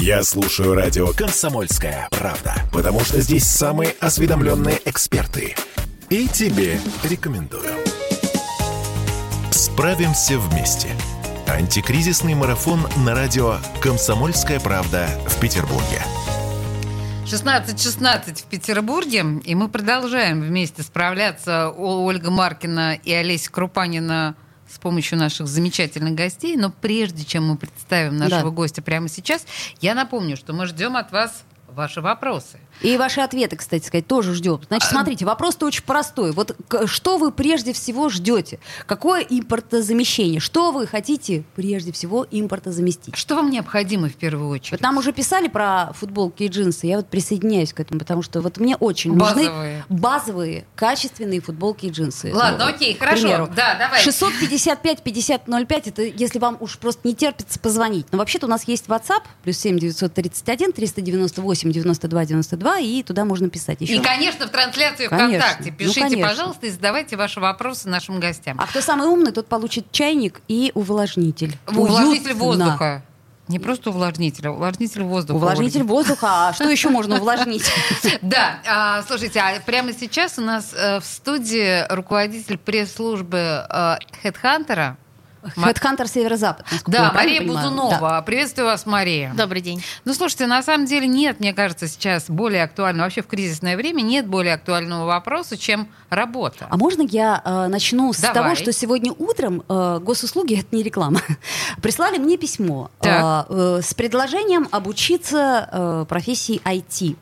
Я слушаю радио «Комсомольская правда», потому что здесь самые осведомленные эксперты. И тебе рекомендую. Справимся вместе. Антикризисный марафон на радио «Комсомольская правда» в Петербурге. 16.16 в Петербурге, и мы продолжаем вместе справляться. Ольга Маркина и Олеся Крупанина с помощью наших замечательных гостей. Но прежде чем мы представим нашего да. гостя прямо сейчас, я напомню, что мы ждем от вас ваши вопросы. И ваши ответы, кстати сказать, тоже ждем. Значит, а, смотрите, вопрос-то очень простой. Вот что вы прежде всего ждете? Какое импортозамещение? Что вы хотите прежде всего импортозаместить? Что вам необходимо в первую очередь? Вот нам уже писали про футболки и джинсы. Я вот присоединяюсь к этому, потому что вот мне очень базовые. нужны базовые, качественные футболки и джинсы. Ладно, это, окей, хорошо. Примеру. Да, давай. 655-5005, это если вам уж просто не терпится позвонить. Но вообще-то у нас есть WhatsApp, плюс 7 931 398 92 92 2, и туда можно писать еще. И, конечно, в трансляцию конечно. ВКонтакте. Ну, Пишите, ну, пожалуйста, и задавайте ваши вопросы нашим гостям. А кто самый умный, тот получит чайник и увлажнитель. Увлажнитель Уютно. воздуха. Не просто увлажнитель, а увлажнитель воздуха. Увлажнитель воздуха. А что еще можно увлажнить? Да, а, слушайте, а прямо сейчас у нас э, в студии руководитель пресс-службы э, Хедхантера Хедхантер Северо-Запад. Да, Мария Бузунова. Да. Приветствую вас, Мария. Добрый день. Ну, слушайте, на самом деле нет, мне кажется, сейчас более актуального, вообще в кризисное время нет более актуального вопроса, чем работа. А можно я э, начну с Давай. того, что сегодня утром э, госуслуги, это не реклама, прислали мне письмо э, э, с предложением обучиться э, профессии IT.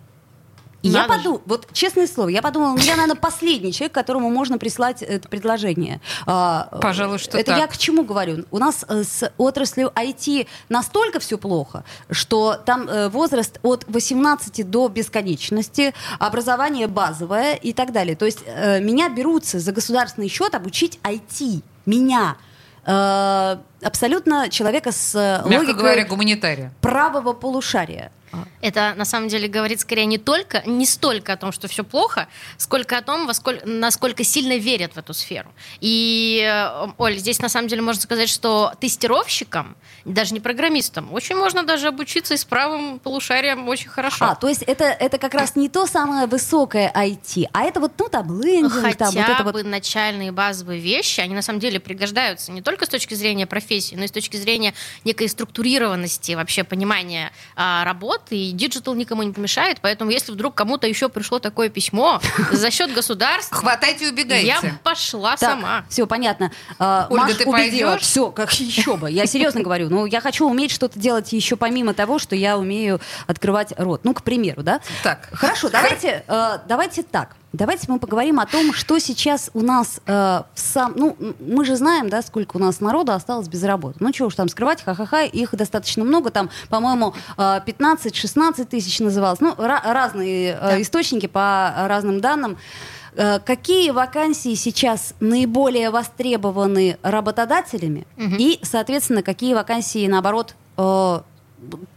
И я подумала, вот честное слово, я подумала, ну я, наверное, последний человек, которому можно прислать это предложение. А, Пожалуй, что Это так. я к чему говорю? У нас э, с отраслью IT настолько все плохо, что там э, возраст от 18 до бесконечности, образование базовое и так далее. То есть э, меня берутся за государственный счет обучить IT. Меня абсолютно человека с Мягко логикой говоря, гуманитария. правого полушария. Это на самом деле говорит скорее не только, не столько о том, что все плохо, сколько о том, во сколько, насколько сильно верят в эту сферу. И, э, Оль, здесь на самом деле можно сказать, что тестировщикам, даже не программистам, очень можно даже обучиться и с правым полушарием очень хорошо. А, то есть это, это как раз не то самое высокое IT, а это вот, ну, там, лендинг, Хотя там, вот это бы вот... начальные базовые вещи, они на самом деле пригождаются не только с точки зрения профессии, но и с точки зрения некой структурированности, вообще понимания а, работы, и digital никому не помешает, поэтому если вдруг кому-то еще пришло такое письмо за счет государства... Хватайте и убегайте. Я пошла сама. Все, понятно. А, Ольга, ты убедила. Все, как еще бы. Я серьезно говорю. Ну, я хочу уметь что-то делать еще помимо того, что я умею открывать рот. Ну, к примеру, да? Так. Хорошо, давайте, э, давайте так. Давайте мы поговорим о том, что сейчас у нас э, в сам... Ну, мы же знаем, да, сколько у нас народу осталось без работы. Ну, чего уж там скрывать, ха-ха-ха, их достаточно много. Там, по-моему, э, 15-16 тысяч называлось. Ну, разные э, да. источники по разным данным. Э, какие вакансии сейчас наиболее востребованы работодателями? Угу. И, соответственно, какие вакансии, наоборот, э,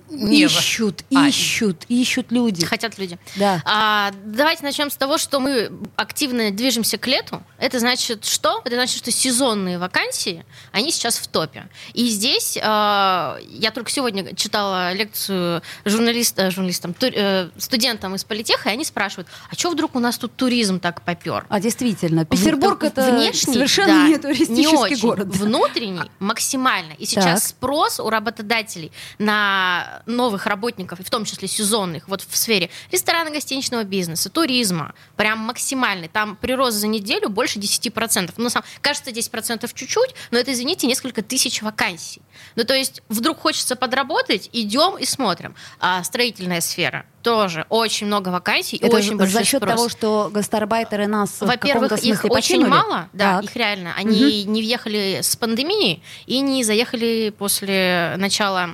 не ищут, а, ищут, ищут люди. Хотят люди. Да. А, давайте начнем с того, что мы активно движемся к лету. Это значит что? Это значит, что сезонные вакансии, они сейчас в топе. И здесь а, я только сегодня читала лекцию журналиста, журналистам, тур, э, студентам из политеха, и они спрашивают, а что вдруг у нас тут туризм так попер? А действительно, Петербург в, это внешний, совершенно да, не туристический не очень. город. Внутренний максимально. И сейчас так. спрос у работодателей на новых работников, в том числе сезонных, вот в сфере ресторана, гостиничного бизнеса, туризма, прям максимальный. Там прирост за неделю больше 10%. Ну, сам, кажется, 10% чуть-чуть, но это, извините, несколько тысяч вакансий. Ну, то есть вдруг хочется подработать, идем и смотрим. А строительная сфера тоже очень много вакансий это и очень большой за счет спрос. того, что гастарбайтеры нас Во-первых, их потянули? очень мало, да, так. их реально. Они угу. не въехали с пандемии и не заехали после начала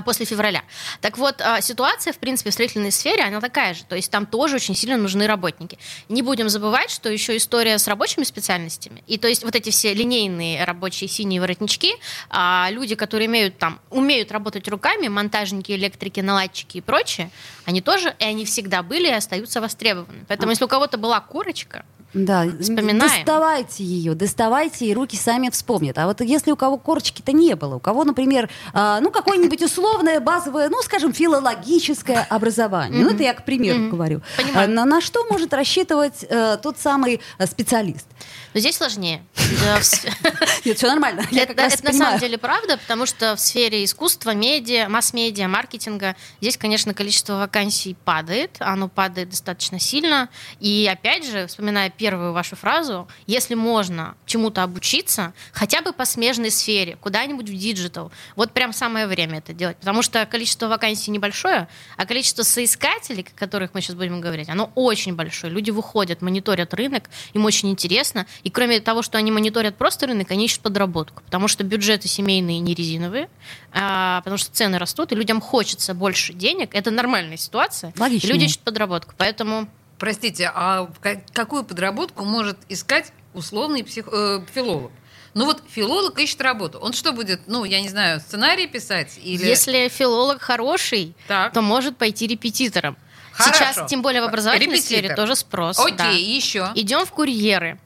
после февраля. Так вот, а, ситуация, в принципе, в строительной сфере, она такая же. То есть там тоже очень сильно нужны работники. Не будем забывать, что еще история с рабочими специальностями. И то есть вот эти все линейные рабочие синие воротнички, а, люди, которые имеют там, умеют работать руками, монтажники, электрики, наладчики и прочее, они тоже, и они всегда были и остаются востребованы. Поэтому если у кого-то была корочка, Да, вспоминаем. доставайте ее, доставайте, и руки сами вспомнят. А вот если у кого корочки-то не было, у кого, например, а, ну, какое-нибудь условное, базовое, ну, скажем, филологическое образование, ну, это я к примеру говорю, Понимаю. А, на, на что может рассчитывать э, тот самый э, специалист? Но здесь сложнее. Нет, все нормально. Это, на самом деле правда, потому что в сфере искусства, медиа, масс-медиа, маркетинга здесь, конечно, количество вакансий падает, оно падает достаточно сильно. И опять же, вспоминая первую вашу фразу, если можно чему-то обучиться, хотя бы по смежной сфере, куда-нибудь в digital, вот прям самое время это делать, потому что количество вакансий небольшое, а количество соискателей, о которых мы сейчас будем говорить, оно очень большое. Люди выходят, мониторят рынок, им очень интересно, и кроме того, что они мониторят просто рынок, они ищут подработку, потому что бюджеты семейные не резиновые, а, потому что цены растут, и людям хочется больше денег. Это нормальная ситуация. Логично. И люди ищут подработку. Поэтому Простите, а ка- какую подработку может искать условный псих- э, филолог? Ну вот филолог ищет работу. Он что будет, ну, я не знаю, сценарий писать или... если филолог хороший, Так. то может пойти репетитором. Хорошо. Сейчас, тем более в образовательной Репетитор. сфере, тоже спрос. Окей, да. еще. Идем в курьеры.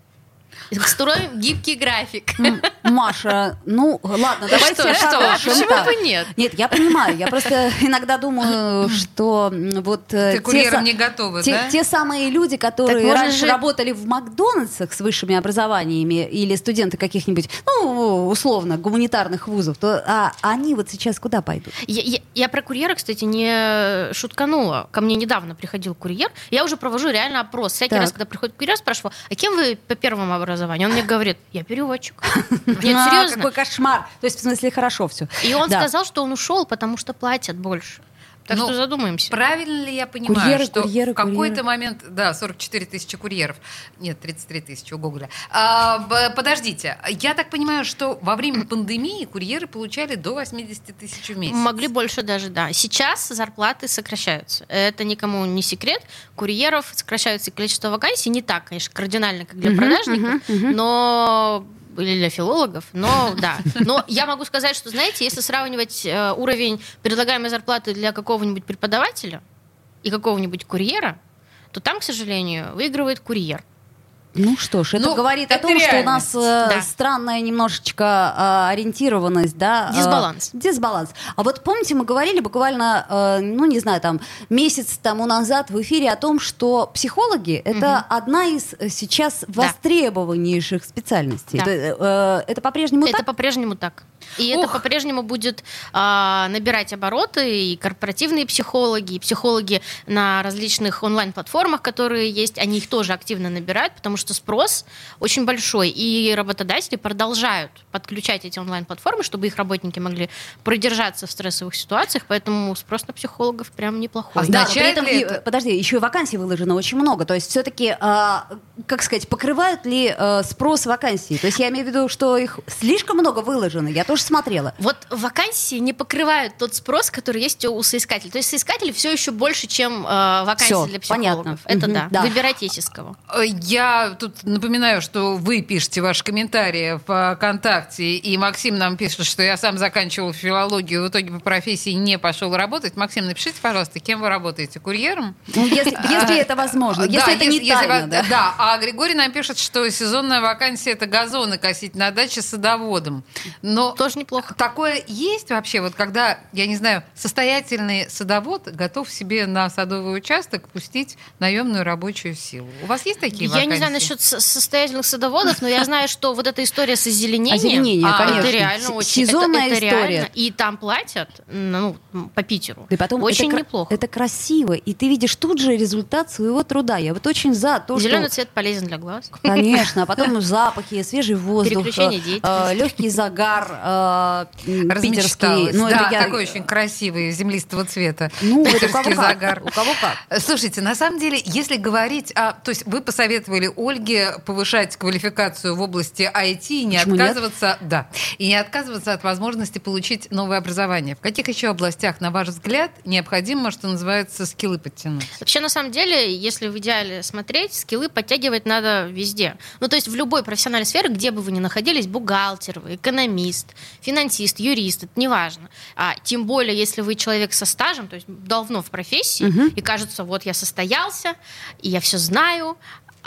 Строим гибкий график. Маша, ну ладно, давайте Что, что? Почему да. бы нет? Нет, я понимаю. Я просто иногда думаю, что вот э, Ты те курьером са- не готова, те, да? те самые люди, которые Так раньше же- работали в Макдональдсах с высшими образованиями или студенты каких-нибудь, ну, условно, гуманитарных вузов, то а, они вот сейчас куда пойдут? Я, я- я про курьера, кстати, не шутканула. Ко мне недавно приходил курьер. Я уже провожу реально опрос. Всякий Так. раз, когда приходит курьер, спрашиваю, а кем вы по первому образованию? Он мне говорит, я переводчик. Нет, А, серьезно. Какой кошмар. То есть, в смысле, хорошо все. И он сказал, что он ушел, потому что платят больше. Так Ну, что задумаемся. Правильно ли я понимаю, Курьеры, что курьеры, в какой-то момент, да, 44 тысячи курьеров, нет, 33 тысячи у Гугля. А, подождите, я так понимаю, что во время пандемии курьеры получали до 80 тысяч в месяц. Могли больше даже, да. Сейчас зарплаты сокращаются. Это никому не секрет. Курьеров сокращается количество вакансий. Не так, конечно, кардинально, как для Мгм, продажников, мгм, мгм. но или для филологов, но да. Но я могу сказать, что, знаете, если сравнивать э, уровень предлагаемой зарплаты для какого-нибудь преподавателя и какого-нибудь курьера, то там, к сожалению, выигрывает курьер. Ну что ж, это Ну, говорит о это том, что у реальность, нас э, да. странная немножечко э, ориентированность, да? э, Дисбаланс. дисбаланс. А вот помните, мы говорили буквально, э, ну не знаю, там месяц тому назад в эфире о том, что психологи это одна из э, сейчас востребованнейших специальностей. Да. Это, э, это по-прежнему Это так? по-прежнему так. И Ух. это по-прежнему будет а, набирать обороты, и корпоративные психологи, и психологи на различных онлайн-платформах, которые есть, они их тоже активно набирают, потому что спрос очень большой, и работодатели продолжают подключать эти онлайн-платформы, чтобы их работники могли продержаться в стрессовых ситуациях, поэтому спрос на психологов прям неплохой. А Да, но при этом, ли и, это- э, подожди, еще и вакансий выложено очень много. То есть все-таки, как сказать, покрывают ли э, спрос вакансий? То есть я имею в виду, что их слишком много выложено. Я тоже смотрела. Вот вакансии не покрывают тот спрос, который есть у соискателей. То есть соискателей все еще больше, чем э, вакансий Всё, для психологов. понятно. Это Мгм, да. да. Выбирайте из кого. Э, Я тут напоминаю, что вы пишете ваши комментарии в ВКонтакте, и Максим нам пишет, что я сам заканчивал филологию, в итоге по профессии не пошел работать. Максим, напишите, пожалуйста, кем вы работаете? Курьером? Ну, если, если это возможно, если Да, это не если- тайна, да. да. А Григорий нам пишет, что сезонная вакансия это газоны косить на даче садоводом. Но Тоже неплохо. такое есть вообще, вот когда, я не знаю, состоятельный садовод готов себе на садовый участок пустить наемную рабочую силу. У вас есть такие Я вакансии? не знаю насчет со- состоятельных садоводов, но я знаю, что вот эта история с озеленением, Озеленение, а, конечно. это реально очень это- сезонная это история. реально. И там платят, ну, по Питеру. Да и потом очень это, неплохо. Это красиво, и ты видишь тут же результат своего труда. Я вот очень за то, Зеленый что... цвет полезен для глаз. Конечно, а потом запахи, свежий воздух, легкий загар э, питерский. Ну, это да, я- такой очень красивый, землистого цвета. Ну, это у кого Питерский как. загар. У кого как. Э, Слушайте, на самом деле, если говорить о... То есть вы посоветовали Ольге повышать квалификацию в области IT и не Почему нет? отказываться... Да. И не отказываться от возможности получить новое образование. В каких еще областях, на ваш взгляд, необходимо, что называется, скиллы подтянуть? Вообще, на самом деле, если в идеале смотреть, скиллы подтягивать надо везде. Ну, то есть в любой профессиональной сфере, где бы вы ни находились, бухгалтер, вы, экономист, финансист, юрист, это неважно. А, тем более, если вы человек со стажем, то есть давно в профессии, Мгм. и кажется, вот я состоялся, и я все знаю,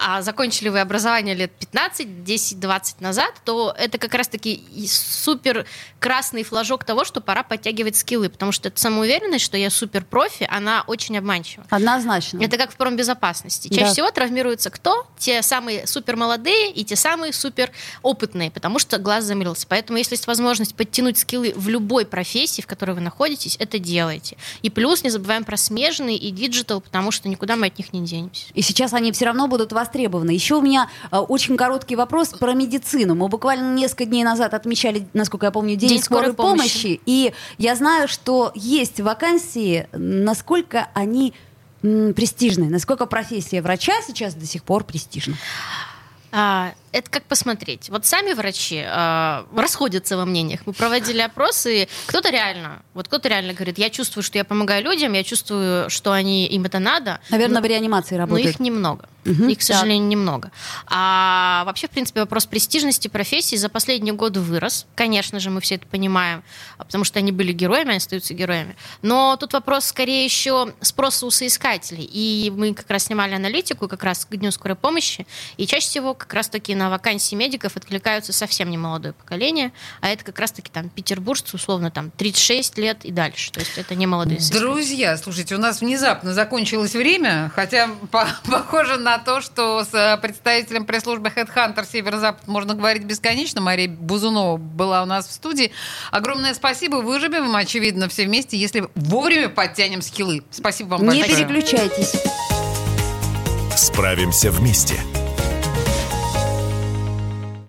а закончили вы образование лет 15, 10, 20 назад, то это как раз-таки супер красный флажок того, что пора подтягивать скиллы, потому что эта самоуверенность, что я супер профи, она очень обманчива. Однозначно. Это как в промбезопасности. Чаще да. всего травмируются кто? Те самые супер молодые и те самые супер опытные, потому что глаз замылился. Поэтому, если есть возможность подтянуть скиллы в любой профессии, в которой вы находитесь, это делайте. И плюс не забываем про смежные и digital, потому что никуда мы от них не денемся. И сейчас они все равно будут востребованы. Еще у меня э, очень короткий вопрос про медицину. Мы буквально несколько дней назад отмечали, насколько я помню, День, День скорой, скорой помощи. помощи. И я знаю, что есть вакансии, насколько они престижны, насколько профессия врача сейчас до сих пор престижна. А, это как посмотреть. Вот сами врачи э, расходятся во мнениях. Мы проводили опросы, кто-то реально, вот кто-то реально говорит, я чувствую, что я помогаю людям, я чувствую, что они, им это надо. Наверное, но, в реанимации работают. Но их немного. Угу, их, к сожалению, да. немного. А вообще, в принципе, вопрос престижности профессии за последние годы вырос. Конечно же, мы все это понимаем, потому что они были героями, они остаются героями. Но тут вопрос скорее еще спроса у соискателей. И мы как раз снимали аналитику как раз к Дню скорой помощи, и чаще всего как раз-таки на вакансии медиков откликаются совсем не молодое поколение, а это как раз-таки там петербуржцы, условно, там 36 лет и дальше. То есть это не молодые Друзья, слушайте, у нас внезапно закончилось время, хотя по похоже на то, что с э, представителем пресс-службы Headhunter Северо-Запад можно говорить бесконечно. Мария Бузунова была у нас в студии. Огромное спасибо. Выживем, очевидно, все вместе, если вовремя подтянем скиллы. Спасибо вам Не большое. Не переключайтесь. Справимся вместе.